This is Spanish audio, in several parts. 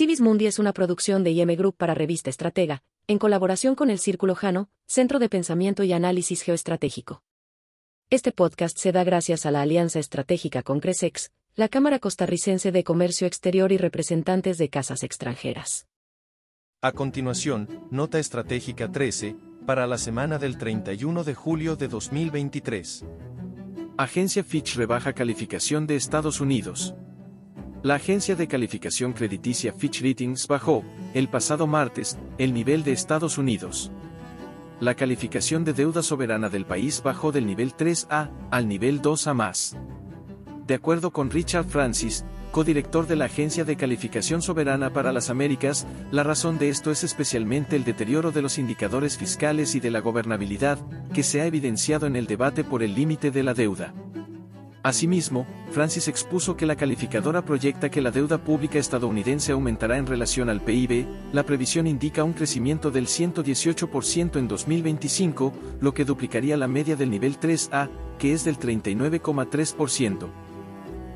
Civis Mundi es una producción de IM Group para Revista Estratega, en colaboración con el Círculo Jano, Centro de Pensamiento y Análisis Geoestratégico. Este podcast se da gracias a la alianza estratégica con Cresex, la Cámara Costarricense de Comercio Exterior y representantes de casas extranjeras. A continuación, Nota Estratégica 13, para la semana del 31 de julio de 2023. Agencia Fitch rebaja calificación de Estados Unidos. La agencia de calificación crediticia Fitch Ratings bajó, el pasado martes, el nivel de Estados Unidos. La calificación de deuda soberana del país bajó del nivel 3A al nivel 2A más. De acuerdo con Richard Francis, codirector de la Agencia de Calificación Soberana para las Américas, la razón de esto es especialmente el deterioro de los indicadores fiscales y de la gobernabilidad, que se ha evidenciado en el debate por el límite de la deuda. Asimismo, Francis expuso que la calificadora proyecta que la deuda pública estadounidense aumentará en relación al PIB, la previsión indica un crecimiento del 118% en 2025, lo que duplicaría la media del nivel 3A, que es del 39,3%.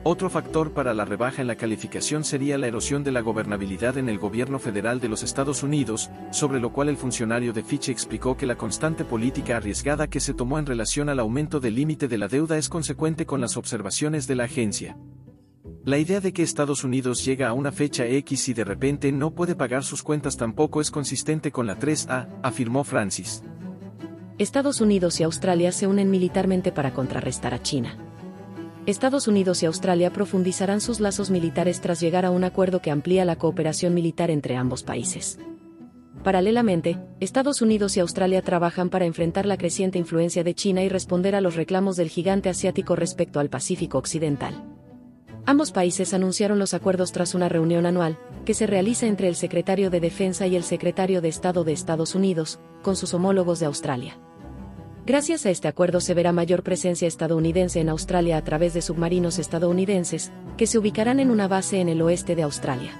Otro factor para la rebaja en la calificación sería la erosión de la gobernabilidad en el gobierno federal de los Estados Unidos, sobre lo cual el funcionario de Fitch explicó que la constante política arriesgada que se tomó en relación al aumento del límite de la deuda es consecuente con las observaciones de la agencia. La idea de que Estados Unidos llega a una fecha X y de repente no puede pagar sus cuentas tampoco es consistente con la 3A, afirmó Francis. Estados Unidos y Australia se unen militarmente para contrarrestar a China. Estados Unidos y Australia profundizarán sus lazos militares tras llegar a un acuerdo que amplía la cooperación militar entre ambos países. Paralelamente, Estados Unidos y Australia trabajan para enfrentar la creciente influencia de China y responder a los reclamos del gigante asiático respecto al Pacífico Occidental. Ambos países anunciaron los acuerdos tras una reunión anual, que se realiza entre el secretario de Defensa y el secretario de Estado de Estados Unidos, con sus homólogos de Australia. Gracias a este acuerdo se verá mayor presencia estadounidense en Australia a través de submarinos estadounidenses, que se ubicarán en una base en el oeste de Australia.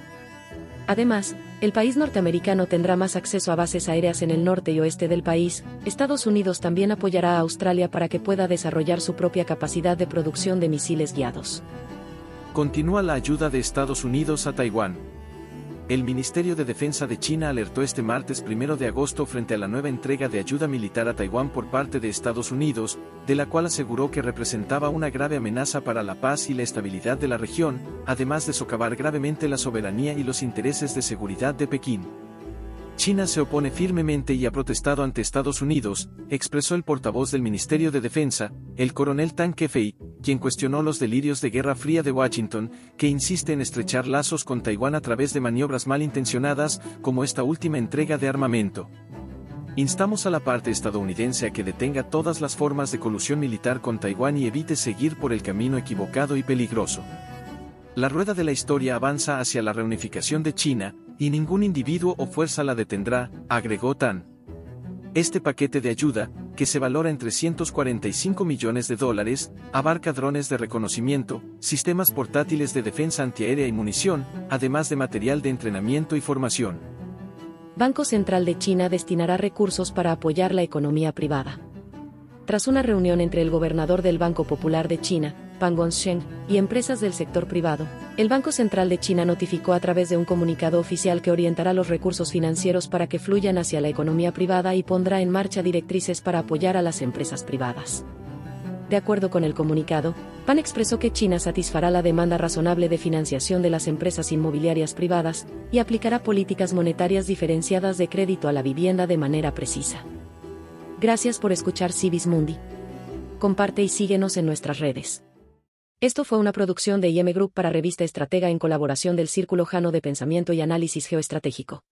Además, el país norteamericano tendrá más acceso a bases aéreas en el norte y oeste del país. Estados Unidos también apoyará a Australia para que pueda desarrollar su propia capacidad de producción de misiles guiados. Continúa la ayuda de Estados Unidos a Taiwán. El Ministerio de Defensa de China alertó este martes 1 de agosto frente a la nueva entrega de ayuda militar a Taiwán por parte de Estados Unidos, de la cual aseguró que representaba una grave amenaza para la paz y la estabilidad de la región, además de socavar gravemente la soberanía y los intereses de seguridad de Pekín. China se opone firmemente y ha protestado ante Estados Unidos, expresó el portavoz del Ministerio de Defensa, el coronel Tan Kefei, quien cuestionó los delirios de Guerra Fría de Washington, que insiste en estrechar lazos con Taiwán a través de maniobras malintencionadas, como esta última entrega de armamento. Instamos a la parte estadounidense a que detenga todas las formas de colusión militar con Taiwán y evite seguir por el camino equivocado y peligroso. La rueda de la historia avanza hacia la reunificación de China, y ningún individuo o fuerza la detendrá, agregó Tan. Este paquete de ayuda, que se valora en 345 millones de dólares, abarca drones de reconocimiento, sistemas portátiles de defensa antiaérea y munición, además de material de entrenamiento y formación. Banco Central de China destinará recursos para apoyar la economía privada. Tras una reunión entre el gobernador del Banco Popular de China, Pang Gongsheng, y empresas del sector privado, el Banco Central de China notificó a través de un comunicado oficial que orientará los recursos financieros para que fluyan hacia la economía privada y pondrá en marcha directrices para apoyar a las empresas privadas. De acuerdo con el comunicado, PAN expresó que China satisfará la demanda razonable de financiación de las empresas inmobiliarias privadas y aplicará políticas monetarias diferenciadas de crédito a la vivienda de manera precisa. Gracias por escuchar Civis Mundi. Comparte y síguenos en nuestras redes. Esto fue una producción de IM Group para Revista Estratega en colaboración del Círculo Jano de Pensamiento y Análisis Geoestratégico.